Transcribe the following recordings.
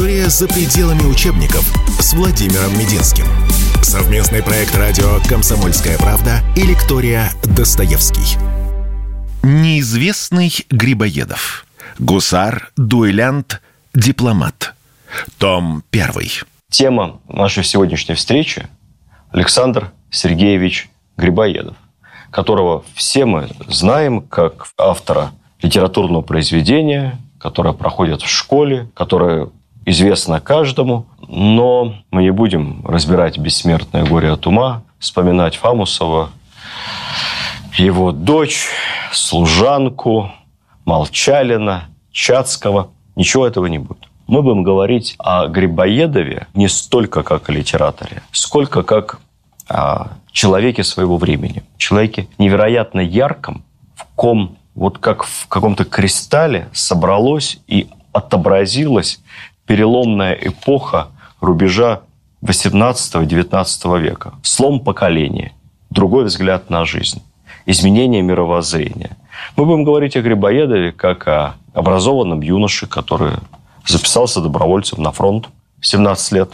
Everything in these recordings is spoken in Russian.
История за пределами учебников с Владимиром Мединским. Совместный проект радио «Комсомольская правда» и лектория «Достоевский». Неизвестный Грибоедов. Гусар, дуэлянт, дипломат. Том первый. Тема нашей сегодняшней встречи – Александр Сергеевич Грибоедов, которого все мы знаем как автора литературного произведения, которое проходит в школе, которое известно каждому, но мы не будем разбирать бессмертное горе от ума, вспоминать Фамусова, его дочь, служанку, Молчалина, Чацкого. Ничего этого не будет. Мы будем говорить о Грибоедове не столько как о литераторе, сколько как о человеке своего времени. Человеке невероятно ярком, в ком вот как в каком-то кристалле собралось и отобразилась переломная эпоха рубежа 18-19 века. Слом поколения, другой взгляд на жизнь, изменение мировоззрения. Мы будем говорить о Грибоедове как о образованном юноше, который записался добровольцем на фронт в 17 лет.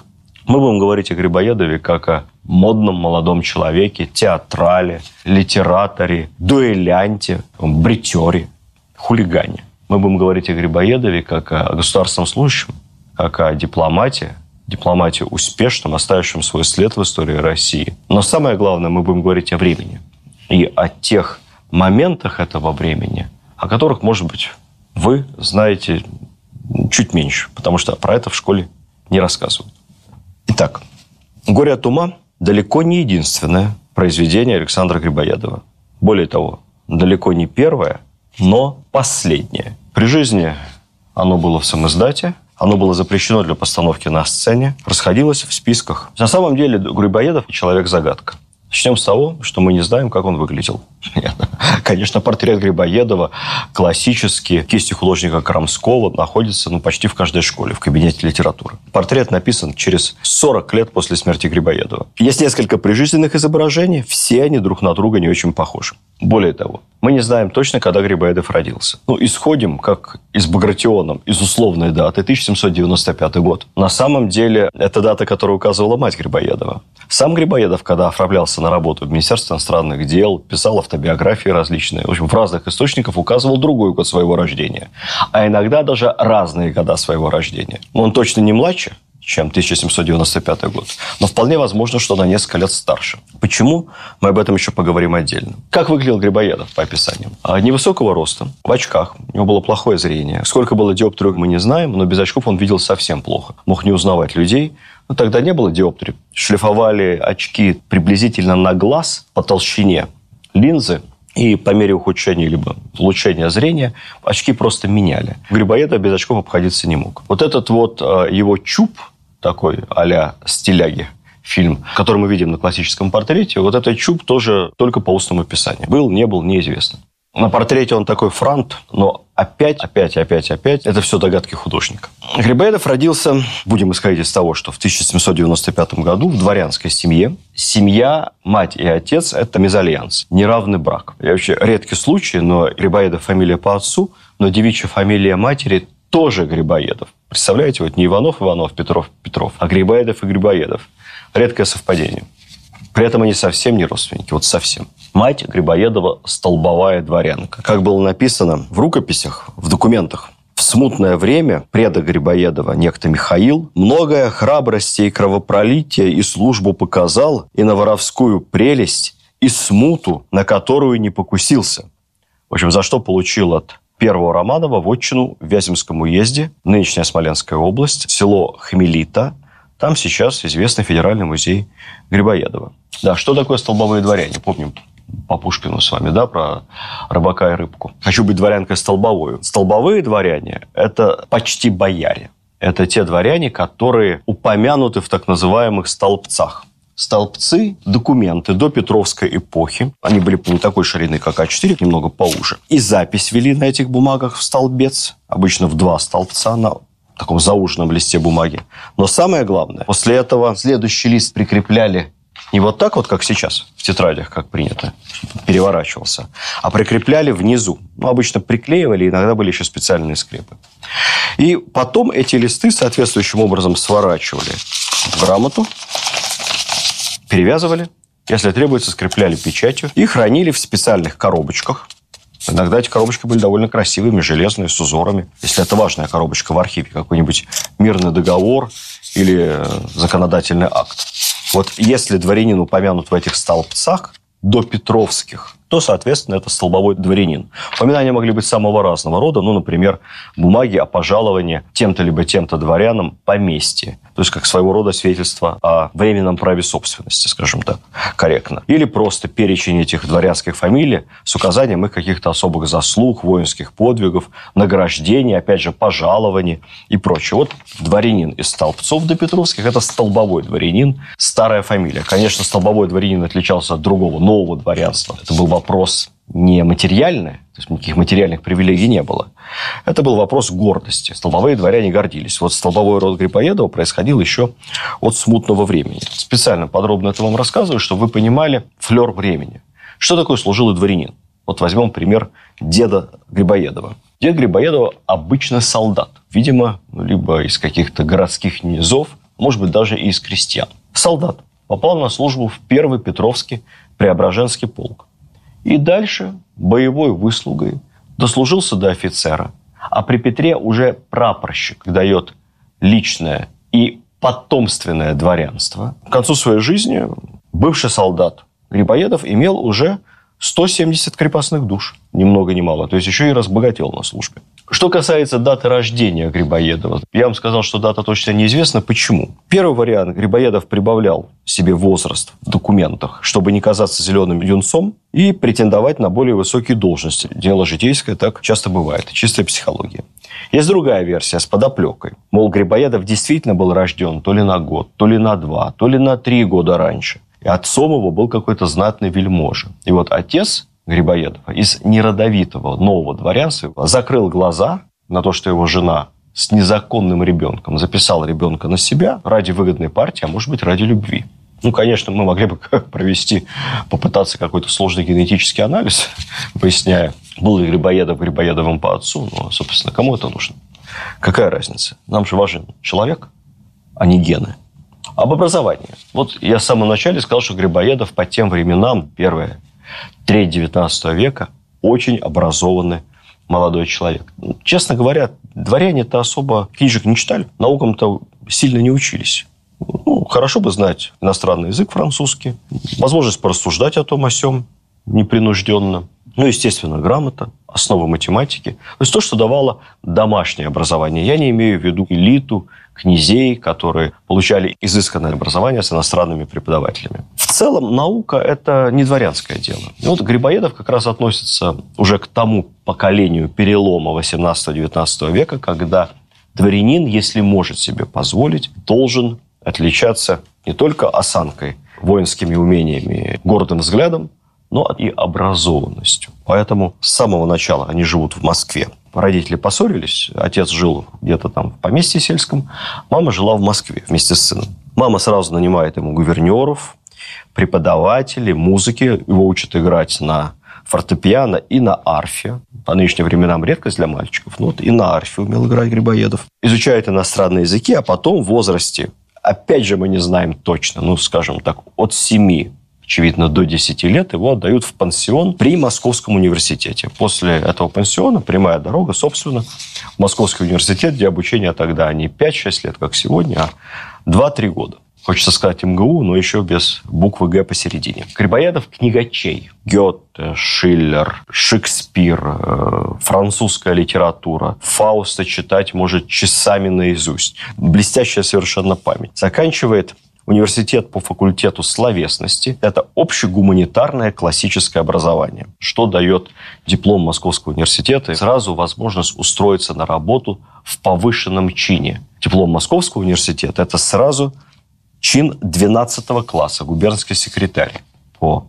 Мы будем говорить о Грибоедове как о модном молодом человеке, театрале, литераторе, дуэлянте, бритере, хулигане. Мы будем говорить о Грибоедове как о государственном служащем, как о дипломате, дипломате успешном, оставившем свой след в истории России. Но самое главное, мы будем говорить о времени и о тех моментах этого времени, о которых, может быть, вы знаете чуть меньше, потому что про это в школе не рассказывают. Итак, «Горе от ума» далеко не единственное произведение Александра Грибоедова. Более того, далеко не первое, но последнее. При жизни оно было в самоиздате, оно было запрещено для постановки на сцене, расходилось в списках. На самом деле Грибоедов – человек-загадка. Начнем с того, что мы не знаем, как он выглядел. Конечно, портрет Грибоедова классический, кисти художника Крамского находится ну, почти в каждой школе, в кабинете литературы. Портрет написан через 40 лет после смерти Грибоедова. Есть несколько прижизненных изображений, все они друг на друга не очень похожи. Более того, мы не знаем точно, когда Грибоедов родился. Ну, исходим, как из Багратионом, из условной даты, 1795 год. На самом деле, это дата, которую указывала мать Грибоедова. Сам Грибоедов, когда оформлялся на работу в Министерство иностранных дел, писал автобиографии различные, в общем, в разных источниках указывал другой год своего рождения. А иногда даже разные года своего рождения. Он точно не младше, чем 1795 год. Но вполне возможно, что на несколько лет старше. Почему? Мы об этом еще поговорим отдельно. Как выглядел Грибоедов по описаниям? А, невысокого роста, в очках. У него было плохое зрение. Сколько было диоптрий, мы не знаем, но без очков он видел совсем плохо. Мог не узнавать людей. Но тогда не было диоптрий. Шлифовали очки приблизительно на глаз по толщине линзы и по мере ухудшения либо улучшения зрения очки просто меняли. Грибоедов без очков обходиться не мог. Вот этот вот а, его чуб, такой а-ля стиляги фильм, который мы видим на классическом портрете, вот этот чуб тоже только по устному описанию. Был, не был, неизвестно. На портрете он такой франт, но опять, опять, опять, опять, это все догадки художника. Грибоедов родился, будем исходить из того, что в 1795 году в дворянской семье. Семья, мать и отец – это мезальянс, неравный брак. И вообще редкий случай, но Грибоедов фамилия по отцу, но девичья фамилия матери тоже Грибоедов. Представляете, вот не Иванов, Иванов, Петров, Петров, а Грибоедов и Грибоедов. Редкое совпадение. При этом они совсем не родственники, вот совсем. Мать Грибоедова – столбовая дворянка. Как было написано в рукописях, в документах, в смутное время предок Грибоедова, некто Михаил, многое храбрости и кровопролития и службу показал, и на воровскую прелесть, и смуту, на которую не покусился. В общем, за что получил от первого Романова вотчину в Вяземском уезде, нынешняя Смоленская область, село Хмелита. Там сейчас известный федеральный музей Грибоедова. Да, что такое столбовые дворяне? Помним по Пушкину с вами, да, про рыбака и рыбку. Хочу быть дворянкой столбовую. Столбовые дворяне – это почти бояре. Это те дворяне, которые упомянуты в так называемых столбцах. Столбцы – документы до Петровской эпохи. Они были не такой ширины, как А4, немного поуже. И запись вели на этих бумагах в столбец. Обычно в два столбца на таком зауженном листе бумаги. Но самое главное, после этого следующий лист прикрепляли Не вот так вот, как сейчас, в тетрадях, как принято, переворачивался, а прикрепляли внизу. Ну, обычно приклеивали, иногда были еще специальные скрепы. И потом эти листы соответствующим образом сворачивали в грамоту, перевязывали, если требуется, скрепляли печатью и хранили в специальных коробочках. Иногда эти коробочки были довольно красивыми, железные, с узорами. Если это важная коробочка в архиве, какой-нибудь мирный договор или э, законодательный акт. Вот если дворянин упомянут в этих столбцах, до Петровских, то, соответственно, это столбовой дворянин. Упоминания могли быть самого разного рода, ну, например, бумаги о пожаловании тем-то либо тем-то дворянам поместье. То есть, как своего рода свидетельство о временном праве собственности, скажем так, корректно. Или просто перечень этих дворянских фамилий с указанием их каких-то особых заслуг, воинских подвигов, награждений, опять же, пожалований и прочее. Вот дворянин из Столбцов до Петровских – это столбовой дворянин, старая фамилия. Конечно, столбовой дворянин отличался от другого, нового дворянства. Это был вопрос не материальный, то есть никаких материальных привилегий не было. Это был вопрос гордости. Столбовые дворяне гордились. Вот столбовой род Грибоедова происходил еще от смутного времени. Специально подробно это вам рассказываю, чтобы вы понимали флер времени. Что такое служилый дворянин? Вот возьмем пример деда Грибоедова. Дед Грибоедова обычно солдат. Видимо, либо из каких-то городских низов, может быть, даже и из крестьян. Солдат. Попал на службу в первый Петровский Преображенский полк. И дальше боевой выслугой дослужился до офицера. А при Петре уже прапорщик дает личное и потомственное дворянство. К концу своей жизни бывший солдат Грибоедов имел уже 170 крепостных душ, ни много ни мало. То есть еще и разбогател на службе. Что касается даты рождения Грибоедова, я вам сказал, что дата точно неизвестна. Почему? Первый вариант Грибоедов прибавлял себе возраст в документах, чтобы не казаться зеленым юнцом и претендовать на более высокие должности. Дело житейское, так часто бывает. Чистая психология. Есть другая версия с подоплекой. Мол, Грибоедов действительно был рожден то ли на год, то ли на два, то ли на три года раньше. И отцом его был какой-то знатный вельможа. И вот отец Грибоедова из неродовитого нового дворянства закрыл глаза на то, что его жена с незаконным ребенком записала ребенка на себя ради выгодной партии, а может быть ради любви. Ну, конечно, мы могли бы провести, попытаться какой-то сложный генетический анализ, поясняя, был ли Грибоедов Грибоедовым по отцу, но, собственно, кому это нужно? Какая разница? Нам же важен человек, а не гены. Об образовании. Вот я в самом начале сказал, что Грибоедов по тем временам, первое треть 19 века, очень образованный молодой человек. Честно говоря, дворяне-то особо книжек не читали, наукам-то сильно не учились. Ну, хорошо бы знать иностранный язык французский, возможность порассуждать о том о сем непринужденно. Ну, естественно, грамота, основы математики. То есть то, что давало домашнее образование. Я не имею в виду элиту, князей, которые получали изысканное образование с иностранными преподавателями. В целом наука – это не дворянское дело. И вот Грибоедов как раз относится уже к тому поколению перелома 18-19 века, когда дворянин, если может себе позволить, должен отличаться не только осанкой, воинскими умениями, гордым взглядом, но и образованностью. Поэтому с самого начала они живут в Москве. Родители поссорились, отец жил где-то там в поместье сельском, мама жила в Москве вместе с сыном. Мама сразу нанимает ему гувернеров, преподавателей музыки, его учат играть на фортепиано и на арфе. По нынешним временам редкость для мальчиков. Но вот и на арфе умел играть Грибоедов. Изучает иностранные языки, а потом в возрасте, опять же мы не знаем точно, ну, скажем так, от 7 очевидно, до 10 лет, его отдают в пансион при Московском университете. После этого пансиона прямая дорога, собственно, в Московский университет, где обучение тогда не 5-6 лет, как сегодня, а 2-3 года. Хочется сказать МГУ, но еще без буквы «Г» посередине. Грибоедов – книгачей. Гёте, Шиллер, Шекспир, э, французская литература. Фауста читать может часами наизусть. Блестящая совершенно память. Заканчивает университет по факультету словесности. Это общегуманитарное классическое образование, что дает диплом Московского университета и сразу возможность устроиться на работу в повышенном чине. Диплом Московского университета – это сразу чин 12 класса, губернский секретарь. По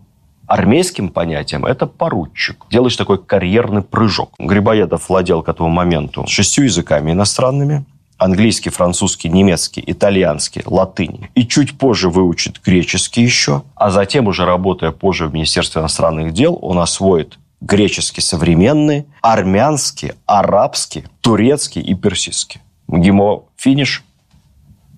армейским понятиям это поручик. Делаешь такой карьерный прыжок. Грибоедов владел к этому моменту шестью языками иностранными – английский, французский, немецкий, итальянский, латынь. И чуть позже выучит греческий еще. А затем, уже работая позже в Министерстве иностранных дел, он освоит греческий современный, армянский, арабский, турецкий и персидский. МГИМО финиш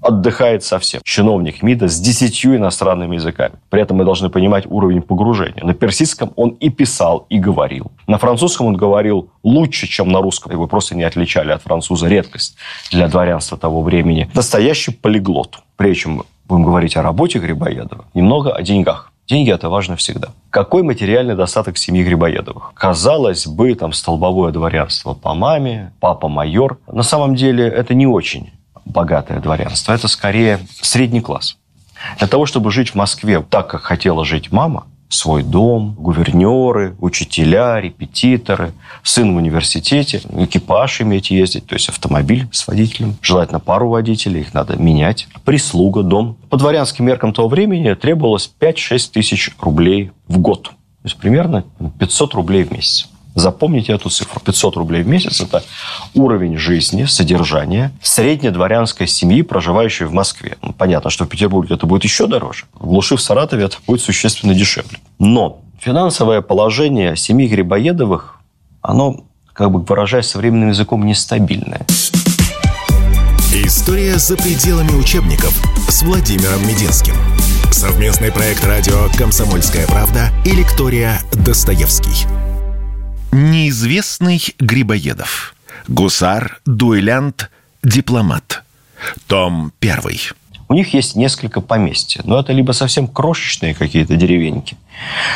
отдыхает совсем. Чиновник МИДа с десятью иностранными языками. При этом мы должны понимать уровень погружения. На персидском он и писал, и говорил. На французском он говорил лучше, чем на русском. Его просто не отличали от француза. Редкость для дворянства того времени. Настоящий полиглот. Прежде чем будем говорить о работе Грибоедова, немного о деньгах. Деньги – это важно всегда. Какой материальный достаток семьи Грибоедовых? Казалось бы, там столбовое дворянство по маме, папа майор. На самом деле это не очень богатое дворянство. Это скорее средний класс. Для того, чтобы жить в Москве так, как хотела жить мама, свой дом, гувернеры, учителя, репетиторы, сын в университете, экипаж иметь ездить, то есть автомобиль с водителем, желательно пару водителей, их надо менять, прислуга, дом. По дворянским меркам того времени требовалось 5-6 тысяч рублей в год. То есть примерно 500 рублей в месяц. Запомните эту цифру. 500 рублей в месяц – это уровень жизни, содержания среднедворянской семьи, проживающей в Москве. Ну, понятно, что в Петербурге это будет еще дороже. В глуши в Саратове это будет существенно дешевле. Но финансовое положение семьи Грибоедовых, оно, как бы выражаясь современным языком, нестабильное. История за пределами учебников с Владимиром Мединским. Совместный проект радио «Комсомольская правда» и лектория «Достоевский». Неизвестный Грибоедов. Гусар, дуэлянт, дипломат. Том первый. У них есть несколько поместья, но это либо совсем крошечные какие-то деревеньки,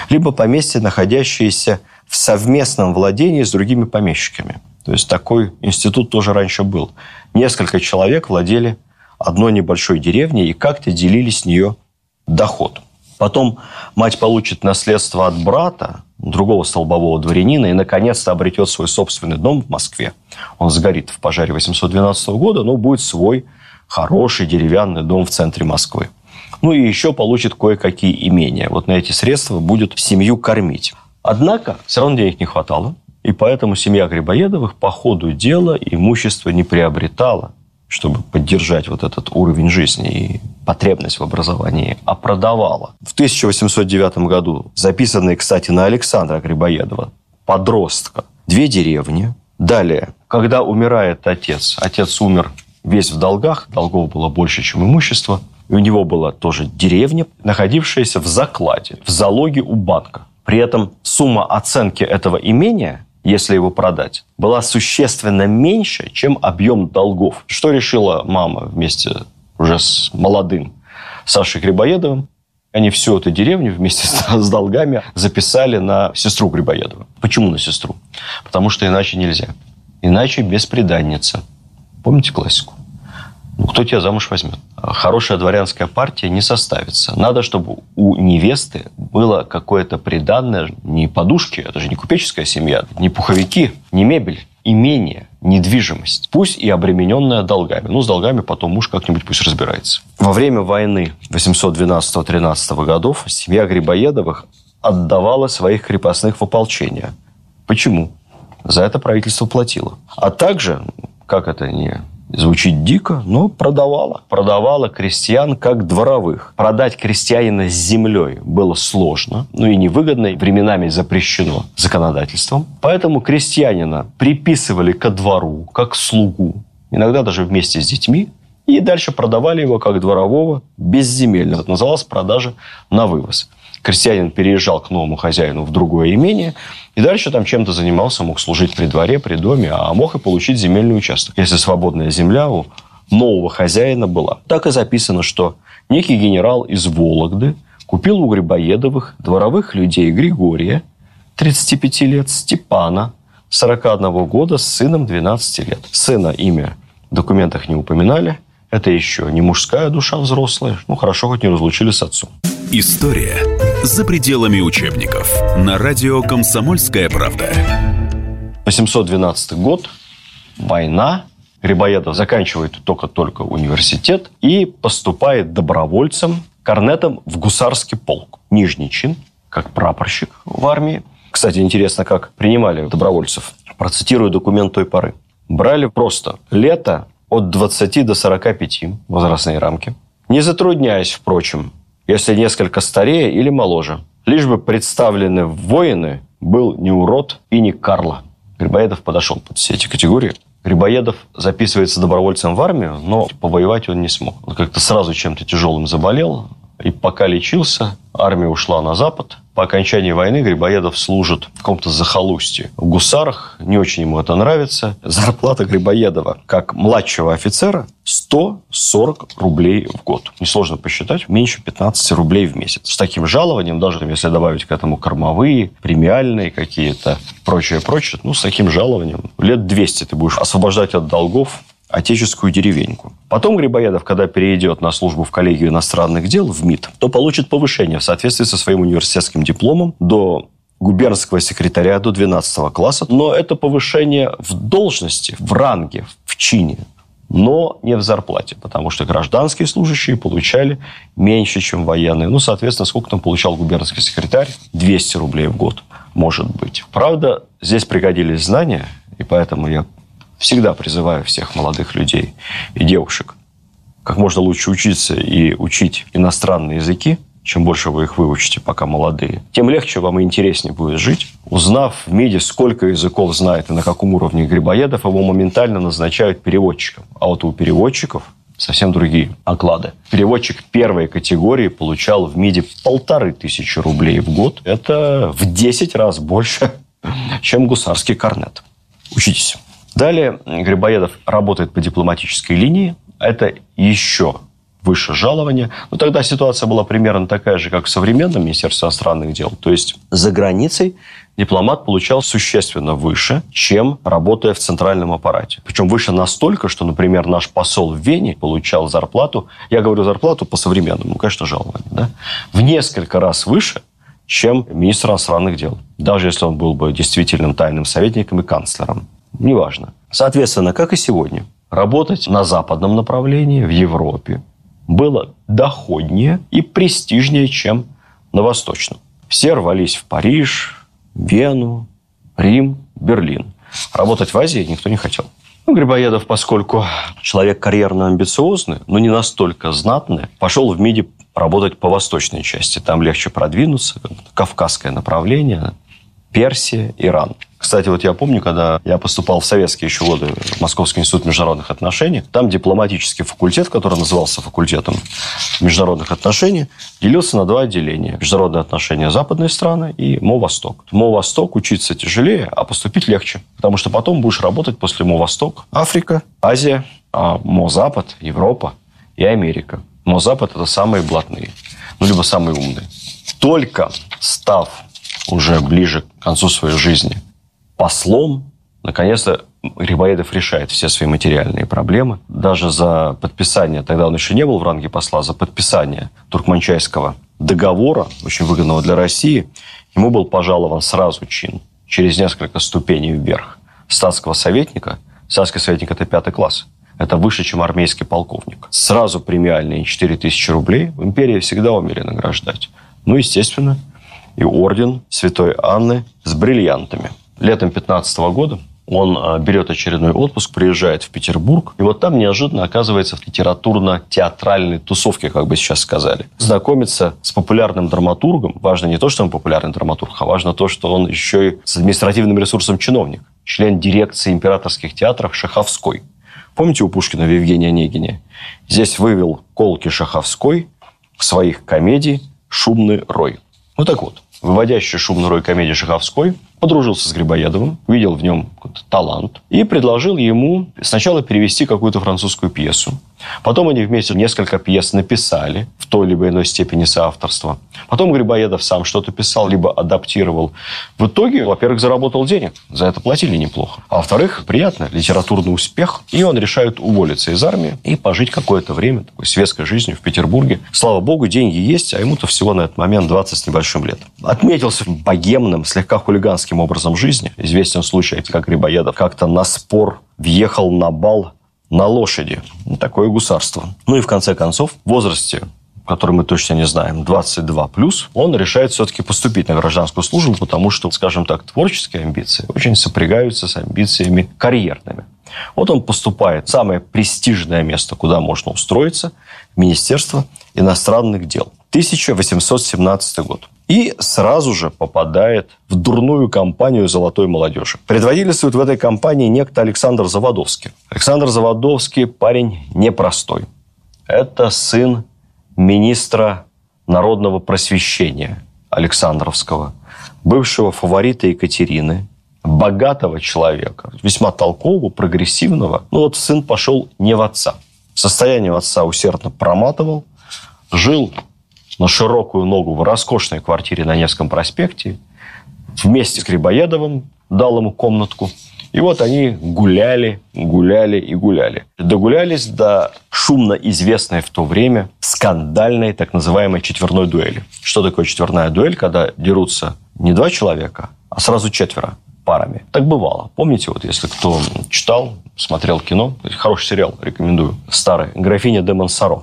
либо поместья, находящиеся в совместном владении с другими помещиками. То есть такой институт тоже раньше был. Несколько человек владели одной небольшой деревней и как-то делили с нее доход. Потом мать получит наследство от брата, другого столбового дворянина, и, наконец-то, обретет свой собственный дом в Москве. Он сгорит в пожаре 812 года, но будет свой хороший деревянный дом в центре Москвы. Ну и еще получит кое-какие имения. Вот на эти средства будет семью кормить. Однако все равно денег не хватало. И поэтому семья Грибоедовых по ходу дела имущество не приобретала чтобы поддержать вот этот уровень жизни и потребность в образовании, а продавала. В 1809 году записанные, кстати, на Александра Грибоедова, подростка, две деревни. Далее, когда умирает отец, отец умер весь в долгах, долгов было больше, чем имущество, и у него была тоже деревня, находившаяся в закладе, в залоге у банка. При этом сумма оценки этого имения если его продать, была существенно меньше, чем объем долгов. Что решила мама вместе уже с молодым Сашей Грибоедовым? Они всю эту деревню вместе с, долгами записали на сестру Грибоедова. Почему на сестру? Потому что иначе нельзя. Иначе беспреданница. Помните классику? Ну, кто тебя замуж возьмет? Хорошая дворянская партия не составится. Надо, чтобы у невесты было какое-то приданное, не подушки, это же не купеческая семья, не пуховики, не мебель, имение, недвижимость. Пусть и обремененная долгами. Ну, с долгами потом муж как-нибудь пусть разбирается. Во время войны 812-13 годов семья Грибоедовых отдавала своих крепостных в ополчение. Почему? За это правительство платило. А также, как это не Звучит дико, но продавала. Продавала крестьян как дворовых. Продать крестьянина с землей было сложно, ну и невыгодно, и временами запрещено законодательством. Поэтому крестьянина приписывали ко двору, как слугу, иногда даже вместе с детьми, и дальше продавали его как дворового безземельно. Это называлось продажа на вывоз крестьянин переезжал к новому хозяину в другое имение, и дальше там чем-то занимался, мог служить при дворе, при доме, а мог и получить земельный участок, если свободная земля у нового хозяина была. Так и записано, что некий генерал из Вологды купил у Грибоедовых дворовых людей Григория, 35 лет, Степана, 41 года, с сыном 12 лет. Сына имя в документах не упоминали. Это еще не мужская душа взрослая. Ну, хорошо, хоть не разлучили с отцом. История за пределами учебников. На радио «Комсомольская правда». 812 год. Война. Грибоедов заканчивает только-только университет и поступает добровольцем, корнетом в гусарский полк. Нижний чин, как прапорщик в армии. Кстати, интересно, как принимали добровольцев. Процитирую документ той поры. Брали просто лето, от 20 до 45 возрастные рамки. Не затрудняясь, впрочем, если несколько старее или моложе. Лишь бы представлены воины был не урод и не Карло. Грибоедов подошел под все эти категории. Грибоедов записывается добровольцем в армию, но повоевать он не смог. Он как-то сразу чем-то тяжелым заболел, и пока лечился, армия ушла на запад. По окончании войны Грибоедов служит в каком-то захолустье. В гусарах, не очень ему это нравится. Зарплата Грибоедова, как младшего офицера, 140 рублей в год. Несложно посчитать, меньше 15 рублей в месяц. С таким жалованием, даже если добавить к этому кормовые, премиальные какие-то, прочее, прочее, ну, с таким жалованием лет 200 ты будешь освобождать от долгов отеческую деревеньку. Потом Грибоедов, когда перейдет на службу в коллегию иностранных дел в МИД, то получит повышение в соответствии со своим университетским дипломом до губернского секретаря до 12 класса. Но это повышение в должности, в ранге, в чине но не в зарплате, потому что гражданские служащие получали меньше, чем военные. Ну, соответственно, сколько там получал губернский секретарь? 200 рублей в год, может быть. Правда, здесь пригодились знания, и поэтому я всегда призываю всех молодых людей и девушек как можно лучше учиться и учить иностранные языки, чем больше вы их выучите, пока молодые, тем легче вам и интереснее будет жить. Узнав в МИДе, сколько языков знает и на каком уровне Грибоедов, его моментально назначают переводчиком. А вот у переводчиков совсем другие оклады. Переводчик первой категории получал в МИДе полторы тысячи рублей в год. Это в 10 раз больше, чем гусарский корнет. Учитесь. Далее Грибоедов работает по дипломатической линии. Это еще выше жалования. Но тогда ситуация была примерно такая же, как в современном Министерстве иностранных дел. То есть за границей дипломат получал существенно выше, чем работая в центральном аппарате. Причем выше настолько, что, например, наш посол в Вене получал зарплату, я говорю зарплату по современному, конечно, жалование, да, в несколько раз выше, чем министр иностранных дел. Даже если он был бы действительным тайным советником и канцлером неважно. Соответственно, как и сегодня, работать на западном направлении, в Европе, было доходнее и престижнее, чем на восточном. Все рвались в Париж, Вену, Рим, Берлин. Работать в Азии никто не хотел. Ну, Грибоедов, поскольку человек карьерно амбициозный, но не настолько знатный, пошел в МИДе работать по восточной части. Там легче продвинуться. Кавказское направление, Персия, Иран. Кстати, вот я помню, когда я поступал в советские еще годы в Московский институт международных отношений, там дипломатический факультет, который назывался факультетом международных отношений, делился на два отделения. Международные отношения западные страны и МО-Восток. МО-Восток учиться тяжелее, а поступить легче. Потому что потом будешь работать после МО-Восток. Африка, Азия, а МО-Запад, Европа и Америка. МО-Запад – это самые блатные, ну, либо самые умные. Только став уже ближе к концу своей жизни послом, наконец-то Грибоедов решает все свои материальные проблемы. Даже за подписание, тогда он еще не был в ранге посла, за подписание Туркманчайского договора, очень выгодного для России, ему был пожалован сразу чин, через несколько ступеней вверх. Статского советника, статский советник – это пятый класс, это выше, чем армейский полковник. Сразу премиальные 4 тысячи рублей. В империи всегда умели награждать. Ну, естественно, и орден Святой Анны с бриллиантами. Летом 15 года он а, берет очередной отпуск, приезжает в Петербург, и вот там неожиданно оказывается в литературно-театральной тусовке, как бы сейчас сказали. Знакомится с популярным драматургом. Важно не то, что он популярный драматург, а важно то, что он еще и с административным ресурсом чиновник. Член дирекции императорских театров Шаховской. Помните у Пушкина в Евгении Онегине? Здесь вывел колки Шаховской в своих комедий «Шумный рой». Ну так вот, выводящий шумный рой комедии Шаховской подружился с Грибоедовым, видел в нем талант и предложил ему сначала перевести какую-то французскую пьесу. Потом они вместе несколько пьес написали той либо иной степени соавторства. Потом Грибоедов сам что-то писал, либо адаптировал. В итоге, во-первых, заработал денег. За это платили неплохо. А во-вторых, приятно, литературный успех. И он решает уволиться из армии и пожить какое-то время такой светской жизнью в Петербурге. Слава богу, деньги есть, а ему-то всего на этот момент 20 с небольшим лет. Отметился богемным, слегка хулиганским образом жизни. Известен случай, как Рибоедов как-то на спор въехал на бал на лошади. Такое гусарство. Ну и в конце концов, в возрасте который мы точно не знаем, 22 плюс, он решает все-таки поступить на гражданскую службу, потому что, скажем так, творческие амбиции очень сопрягаются с амбициями карьерными. Вот он поступает в самое престижное место, куда можно устроиться, Министерство иностранных дел. 1817 год. И сразу же попадает в дурную компанию золотой молодежи. Предводительствует в этой компании некто Александр Заводовский. Александр Заводовский парень непростой. Это сын министра народного просвещения Александровского, бывшего фаворита Екатерины, богатого человека, весьма толкового, прогрессивного. Ну вот сын пошел не в отца. Состояние отца усердно проматывал, жил на широкую ногу в роскошной квартире на Невском проспекте, вместе с Грибоедовым дал ему комнатку. И вот они гуляли, гуляли и гуляли. Догулялись до шумно известной в то время скандальной так называемой четверной дуэли. Что такое четверная дуэль? Когда дерутся не два человека, а сразу четверо парами. Так бывало. Помните, вот если кто читал, смотрел кино, хороший сериал, рекомендую, старый, «Графиня де Монсоро».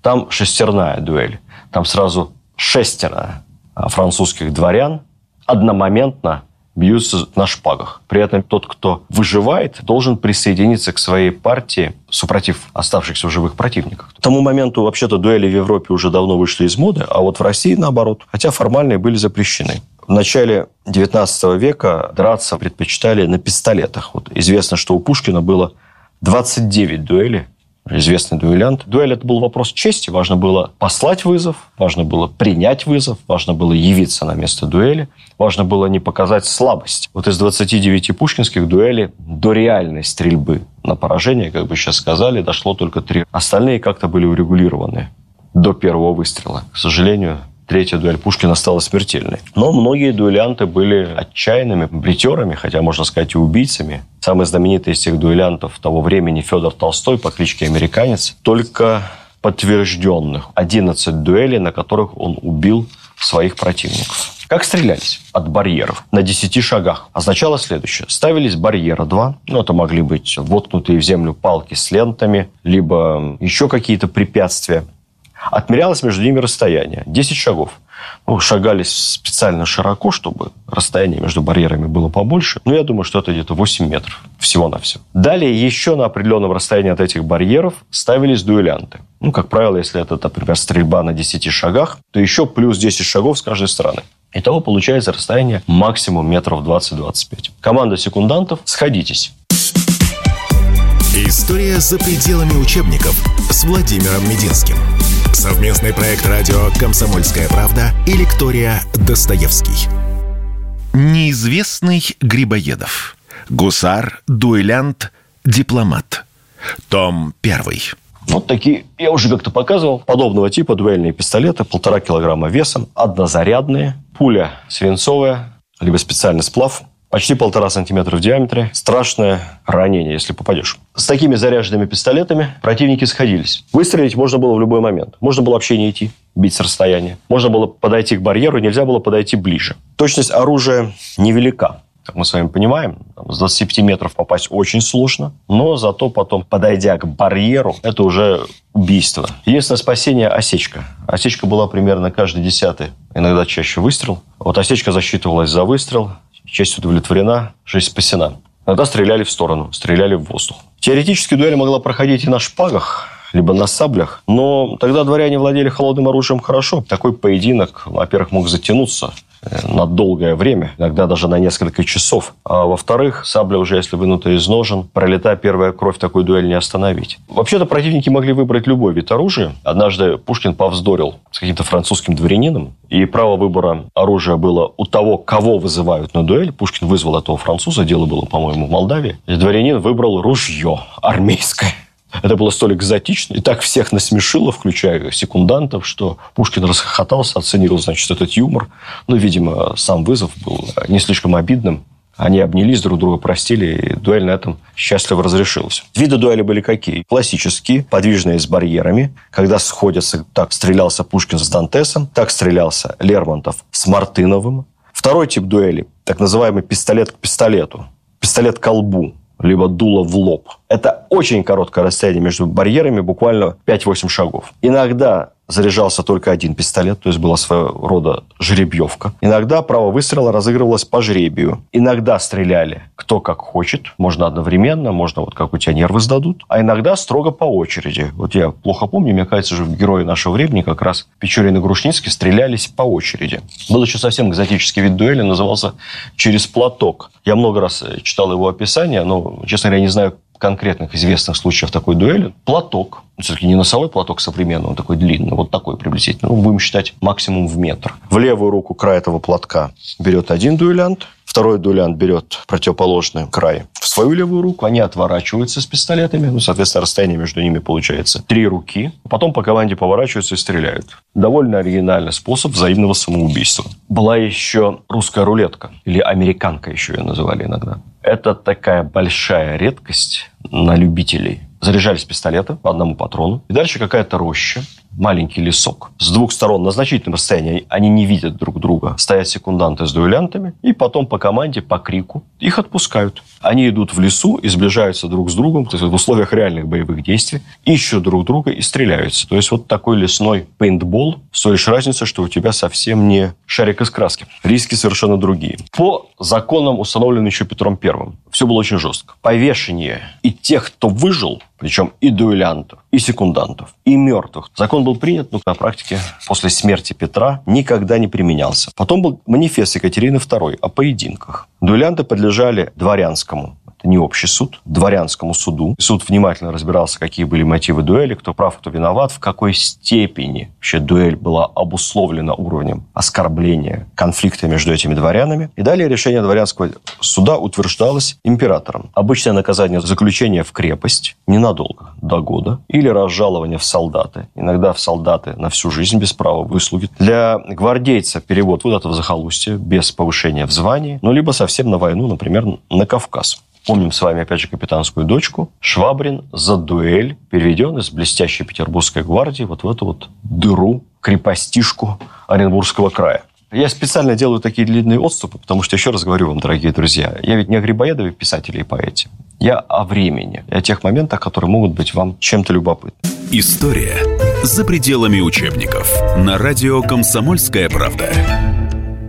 Там шестерная дуэль. Там сразу шестеро а, французских дворян одномоментно бьются на шпагах. При этом тот, кто выживает, должен присоединиться к своей партии, супротив оставшихся в живых противников. К тому моменту, вообще-то, дуэли в Европе уже давно вышли из моды, а вот в России наоборот. Хотя формальные были запрещены. В начале XIX века драться предпочитали на пистолетах. Вот известно, что у Пушкина было 29 дуэлей известный дуэлянт. Дуэль – это был вопрос чести. Важно было послать вызов, важно было принять вызов, важно было явиться на место дуэли, важно было не показать слабость. Вот из 29 пушкинских дуэлей до реальной стрельбы на поражение, как бы сейчас сказали, дошло только три. Остальные как-то были урегулированы до первого выстрела. К сожалению, третья дуэль Пушкина стала смертельной. Но многие дуэлянты были отчаянными бритерами, хотя, можно сказать, и убийцами. Самый знаменитый из тех дуэлянтов того времени Федор Толстой по кличке Американец. Только подтвержденных 11 дуэлей, на которых он убил своих противников. Как стрелялись? От барьеров на 10 шагах. Означало следующее. Ставились барьера два. Ну, это могли быть воткнутые в землю палки с лентами, либо еще какие-то препятствия. Отмерялось между ними расстояние. 10 шагов. Ну, шагались специально широко, чтобы расстояние между барьерами было побольше. Но я думаю, что это где-то 8 метров всего на все. Далее еще на определенном расстоянии от этих барьеров ставились дуэлянты. Ну, как правило, если это, например, стрельба на 10 шагах, то еще плюс 10 шагов с каждой стороны. Итого получается расстояние максимум метров 20-25. Команда секундантов, сходитесь. История за пределами учебников с Владимиром Мединским. Совместный проект радио «Комсомольская правда» и лектория «Достоевский». Неизвестный Грибоедов. Гусар, дуэлянт, дипломат. Том первый. Вот такие, я уже как-то показывал, подобного типа дуэльные пистолеты, полтора килограмма весом, однозарядные, пуля свинцовая, либо специальный сплав, почти полтора сантиметра в диаметре. Страшное ранение, если попадешь. С такими заряженными пистолетами противники сходились. Выстрелить можно было в любой момент. Можно было вообще не идти, бить с расстояния. Можно было подойти к барьеру, нельзя было подойти ближе. Точность оружия невелика. Как мы с вами понимаем, с 25 метров попасть очень сложно, но зато потом, подойдя к барьеру, это уже убийство. Единственное спасение – осечка. Осечка была примерно каждый десятый, иногда чаще выстрел. Вот осечка засчитывалась за выстрел, честь удовлетворена, жизнь спасена. Иногда стреляли в сторону, стреляли в воздух. Теоретически дуэль могла проходить и на шпагах, либо на саблях. Но тогда дворяне владели холодным оружием хорошо. Такой поединок, во-первых, мог затянуться на долгое время, иногда даже на несколько часов. А во-вторых, сабля уже, если вынута из ножен, пролетая первая кровь, такой дуэль не остановить. Вообще-то противники могли выбрать любой вид оружия. Однажды Пушкин повздорил с каким-то французским дворянином, и право выбора оружия было у того, кого вызывают на дуэль. Пушкин вызвал этого француза, дело было, по-моему, в Молдавии. И дворянин выбрал ружье армейское. Это было столь экзотично. И так всех насмешило, включая секундантов, что Пушкин расхохотался, оценил, значит, этот юмор. Ну, видимо, сам вызов был не слишком обидным. Они обнялись, друг друга простили, и дуэль на этом счастливо разрешилась. Виды дуэли были какие? Классические, подвижные с барьерами, когда сходятся, так стрелялся Пушкин с Дантесом, так стрелялся Лермонтов с Мартыновым. Второй тип дуэли, так называемый пистолет к пистолету, пистолет к колбу, либо дуло в лоб. Это очень короткое расстояние между барьерами, буквально 5-8 шагов. Иногда заряжался только один пистолет, то есть была своего рода жеребьевка. Иногда право выстрела разыгрывалось по жребию. Иногда стреляли кто как хочет. Можно одновременно, можно вот как у тебя нервы сдадут. А иногда строго по очереди. Вот я плохо помню, мне кажется, же герои нашего времени как раз Печорин и Грушницкий стрелялись по очереди. Был еще совсем экзотический вид дуэли, назывался «Через платок». Я много раз читал его описание, но, честно говоря, не знаю, конкретных известных случаев такой дуэли. Платок, все-таки не носовой платок современный, он такой длинный, вот такой приблизительно. Ну, будем считать максимум в метр. В левую руку край этого платка берет один дуэлянт, Второй дуэлянт берет противоположный край в свою левую руку. Они отворачиваются с пистолетами. Ну, соответственно, расстояние между ними получается три руки. Потом по команде поворачиваются и стреляют. Довольно оригинальный способ взаимного самоубийства. Была еще русская рулетка. Или американка еще ее называли иногда. Это такая большая редкость на любителей. Заряжались пистолеты по одному патрону. И дальше какая-то роща маленький лесок. С двух сторон на значительном расстоянии они не видят друг друга. Стоят секунданты с дуэлянтами, и потом по команде, по крику их отпускают. Они идут в лесу и сближаются друг с другом, то есть в условиях реальных боевых действий, ищут друг друга и стреляются. То есть вот такой лесной пейнтбол, с той лишь разницей, что у тебя совсем не шарик из краски. Риски совершенно другие. По законам, установленным еще Петром Первым, все было очень жестко. Повешение и тех, кто выжил, причем и дуэлянтов, и секундантов, и мертвых. Закон был принят, но на практике после смерти Петра никогда не применялся. Потом был манифест Екатерины II о поединках. Дуэлянты подлежали дворянскому не общий суд, дворянскому суду. Суд внимательно разбирался, какие были мотивы дуэли, кто прав, кто виноват, в какой степени вообще дуэль была обусловлена уровнем оскорбления, конфликта между этими дворянами. И далее решение дворянского суда утверждалось императором. Обычное наказание заключение в крепость ненадолго, до года, или разжалование в солдаты. Иногда в солдаты на всю жизнь без права выслуги. Для гвардейца перевод вот этого захолустья без повышения в звании, ну, либо совсем на войну, например, на Кавказ. Помним с вами, опять же, капитанскую дочку. Швабрин за дуэль переведен из блестящей петербургской гвардии вот в эту вот дыру, крепостишку Оренбургского края. Я специально делаю такие длинные отступы, потому что, еще раз говорю вам, дорогие друзья, я ведь не о Грибоедове писателе и поэте. Я о времени, о тех моментах, которые могут быть вам чем-то любопытны. История за пределами учебников. На радио «Комсомольская правда»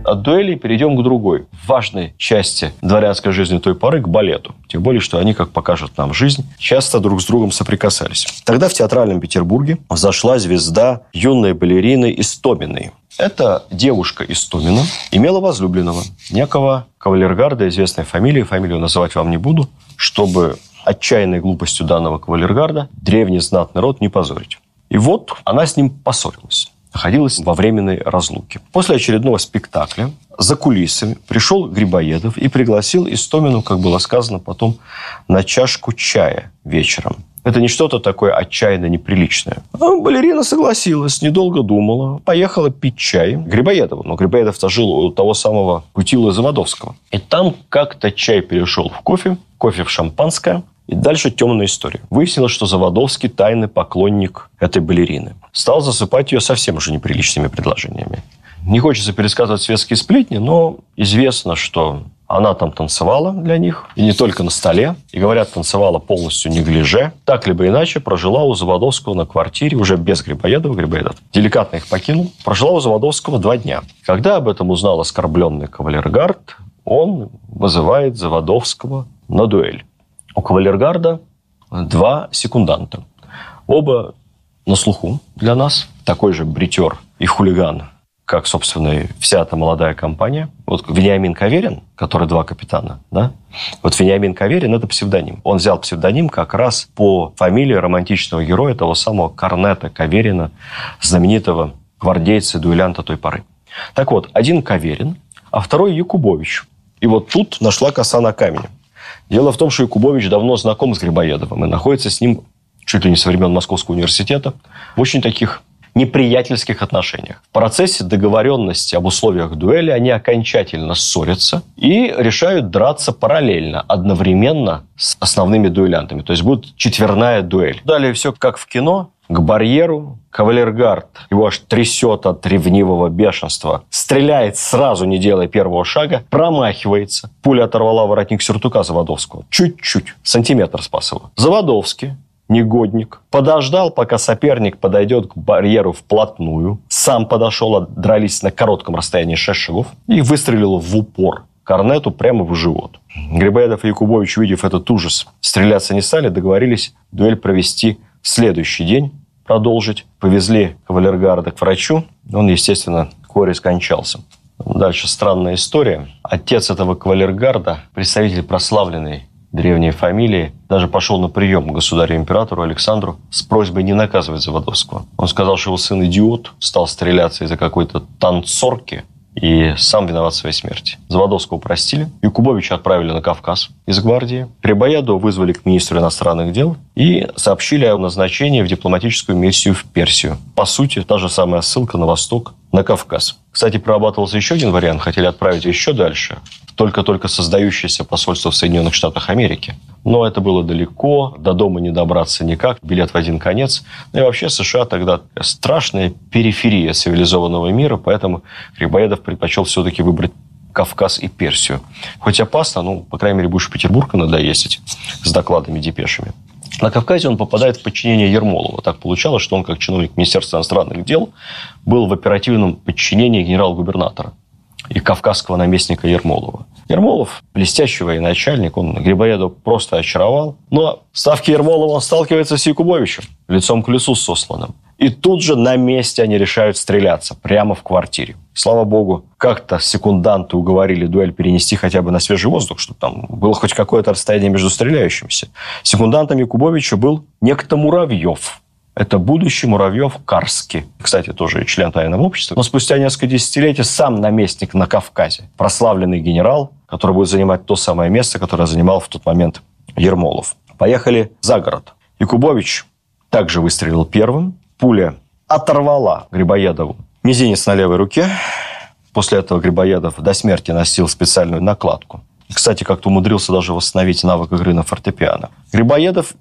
от дуэлей перейдем к другой, важной части дворянской жизни той поры, к балету. Тем более, что они, как покажет нам жизнь, часто друг с другом соприкасались. Тогда в театральном Петербурге зашла звезда юной балерины Истоминой. Эта девушка Истомина имела возлюбленного, некого кавалергарда, известной фамилии, фамилию называть вам не буду, чтобы отчаянной глупостью данного кавалергарда древний знатный род не позорить. И вот она с ним поссорилась находилась во временной разлуке. После очередного спектакля за кулисами пришел Грибоедов и пригласил Истомину, как было сказано потом, на чашку чая вечером. Это не что-то такое отчаянно неприличное. А балерина согласилась, недолго думала, поехала пить чай Грибоедову. Но Грибоедов-то жил у того самого Кутила Заводовского. И там как-то чай перешел в кофе, кофе в шампанское. И дальше темная история. Выяснилось, что Заводовский тайный поклонник этой балерины. Стал засыпать ее совсем уже неприличными предложениями. Не хочется пересказывать светские сплетни, но известно, что она там танцевала для них, и не только на столе. И, говорят, танцевала полностью не гляже. Так либо иначе прожила у Заводовского на квартире, уже без Грибоедова. Грибоедов деликатно их покинул. Прожила у Заводовского два дня. Когда об этом узнал оскорбленный кавалергард, он вызывает Заводовского на дуэль. У кавалергарда два секунданта. Оба на слуху для нас. Такой же бритер и хулиган, как, собственно, вся эта молодая компания. Вот Вениамин Каверин, который два капитана, да? Вот Вениамин Каверин – это псевдоним. Он взял псевдоним как раз по фамилии романтичного героя того самого Корнета Каверина, знаменитого гвардейца, дуэлянта той поры. Так вот, один Каверин, а второй Якубович. И вот тут нашла коса на камень. Дело в том, что Якубович давно знаком с Грибоедовым и находится с ним чуть ли не со времен Московского университета в очень таких неприятельских отношениях. В процессе договоренности об условиях дуэли они окончательно ссорятся и решают драться параллельно, одновременно с основными дуэлянтами. То есть будет четверная дуэль. Далее все как в кино. К барьеру. Кавалергард, его аж трясет от ревнивого бешенства. Стреляет сразу, не делая первого шага, промахивается. Пуля оторвала воротник сюртука Заводовского. Чуть-чуть, сантиметр спас его. Заводовский негодник. Подождал, пока соперник подойдет к барьеру вплотную. Сам подошел, дрались на коротком расстоянии 6 шагов и выстрелил в упор Корнету прямо в живот. Грибоедов и Якубович, увидев этот ужас, стреляться не стали, договорились дуэль провести в следующий день, продолжить. Повезли кавалергарда к врачу. Он, естественно, вскоре скончался. Дальше странная история. Отец этого кавалергарда, представитель прославленной древней фамилии, даже пошел на прием к государю-императору Александру с просьбой не наказывать Заводовского. Он сказал, что его сын идиот, стал стреляться из-за какой-то танцорки, и сам виноват в своей смерти. Заводовского простили, Якубовича отправили на Кавказ из гвардии. Грибоеду вызвали к министру иностранных дел и сообщили о назначении в дипломатическую миссию в Персию. По сути, та же самая ссылка на восток, на Кавказ. Кстати, прорабатывался еще один вариант. Хотели отправить еще дальше, только-только создающееся посольство в Соединенных Штатах Америки. Но это было далеко, до дома не добраться никак, билет в один конец. Ну и вообще США тогда страшная периферия цивилизованного мира, поэтому Грибоедов предпочел все-таки выбрать Кавказ и Персию. Хоть опасно, ну, по крайней мере, будешь в Петербург иногда ездить с докладами, депешами. На Кавказе он попадает в подчинение Ермолова. Так получалось, что он, как чиновник Министерства иностранных дел, был в оперативном подчинении генерал-губернатора и кавказского наместника Ермолова. Ермолов, блестящий военачальник, он Грибоеду просто очаровал. Но в ставке Ермолова он сталкивается с Якубовичем, лицом к лесу сосланным. И тут же на месте они решают стреляться, прямо в квартире. Слава богу, как-то секунданты уговорили дуэль перенести хотя бы на свежий воздух, чтобы там было хоть какое-то расстояние между стреляющимися. Секундантом Якубовича был некто Муравьев, это будущий Муравьев Карский. Кстати, тоже член тайного общества. Но спустя несколько десятилетий сам наместник на Кавказе. Прославленный генерал, который будет занимать то самое место, которое занимал в тот момент Ермолов. Поехали за город. Якубович также выстрелил первым. Пуля оторвала Грибоедову мизинец на левой руке. После этого Грибоедов до смерти носил специальную накладку. Кстати, как-то умудрился даже восстановить навык игры на фортепиано. Грибоедов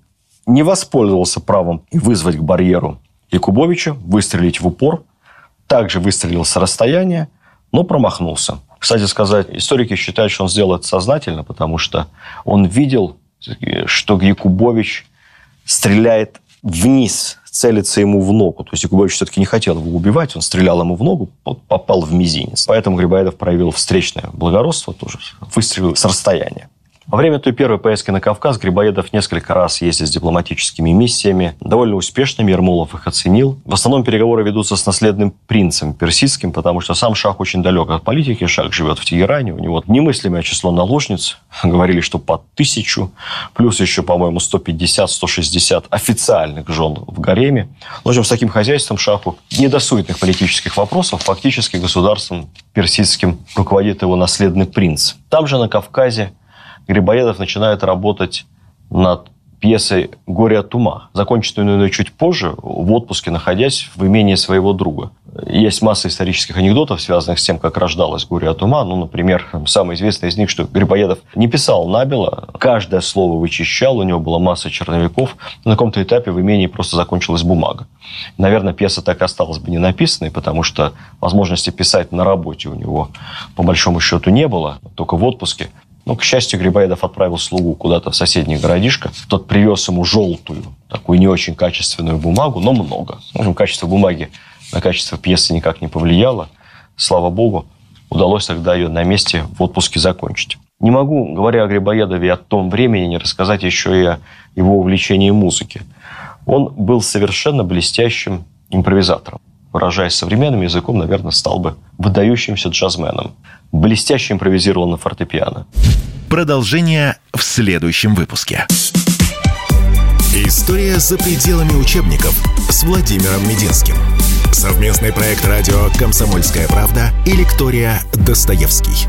не воспользовался правом и вызвать к барьеру Якубовича, выстрелить в упор, также выстрелил с расстояния, но промахнулся. Кстати сказать, историки считают, что он сделал это сознательно, потому что он видел, что Якубович стреляет вниз, целится ему в ногу. То есть Якубович все-таки не хотел его убивать, он стрелял ему в ногу, попал в мизинец. Поэтому Грибоедов проявил встречное благородство тоже, выстрелил с расстояния. Во время той первой поездки на Кавказ Грибоедов несколько раз ездил с дипломатическими миссиями. Довольно успешными Ермолов их оценил. В основном переговоры ведутся с наследным принцем персидским, потому что сам Шах очень далек от политики. Шах живет в Тегеране. У него немыслимое число наложниц. Говорили, что по тысячу. Плюс еще, по-моему, 150-160 официальных жен в гареме. В общем, с таким хозяйством Шаху не до суетных политических вопросов. Фактически государством персидским руководит его наследный принц. Там же на Кавказе Грибоедов начинает работать над пьесой «Горе от ума», законченную чуть позже, в отпуске, находясь в имении своего друга. Есть масса исторических анекдотов, связанных с тем, как рождалось «Горе от ума». Ну, например, самый известный из них, что Грибоедов не писал набело, каждое слово вычищал, у него была масса черновиков. На каком-то этапе в имении просто закончилась бумага. Наверное, пьеса так и осталась бы не написанной, потому что возможности писать на работе у него, по большому счету, не было, только в отпуске. Ну, к счастью, Грибоедов отправил слугу куда-то в соседний городишко. Тот привез ему желтую, такую не очень качественную бумагу, но много. В общем, качество бумаги на качество пьесы никак не повлияло. Слава богу, удалось тогда ее на месте в отпуске закончить. Не могу, говоря о Грибоедове о том времени, не рассказать еще и о его увлечении музыки. Он был совершенно блестящим импровизатором. Выражаясь современным языком, наверное, стал бы выдающимся джазменом блестяще импровизировал на фортепиано. Продолжение в следующем выпуске. История за пределами учебников с Владимиром Мединским. Совместный проект радио «Комсомольская правда» и лектория «Достоевский».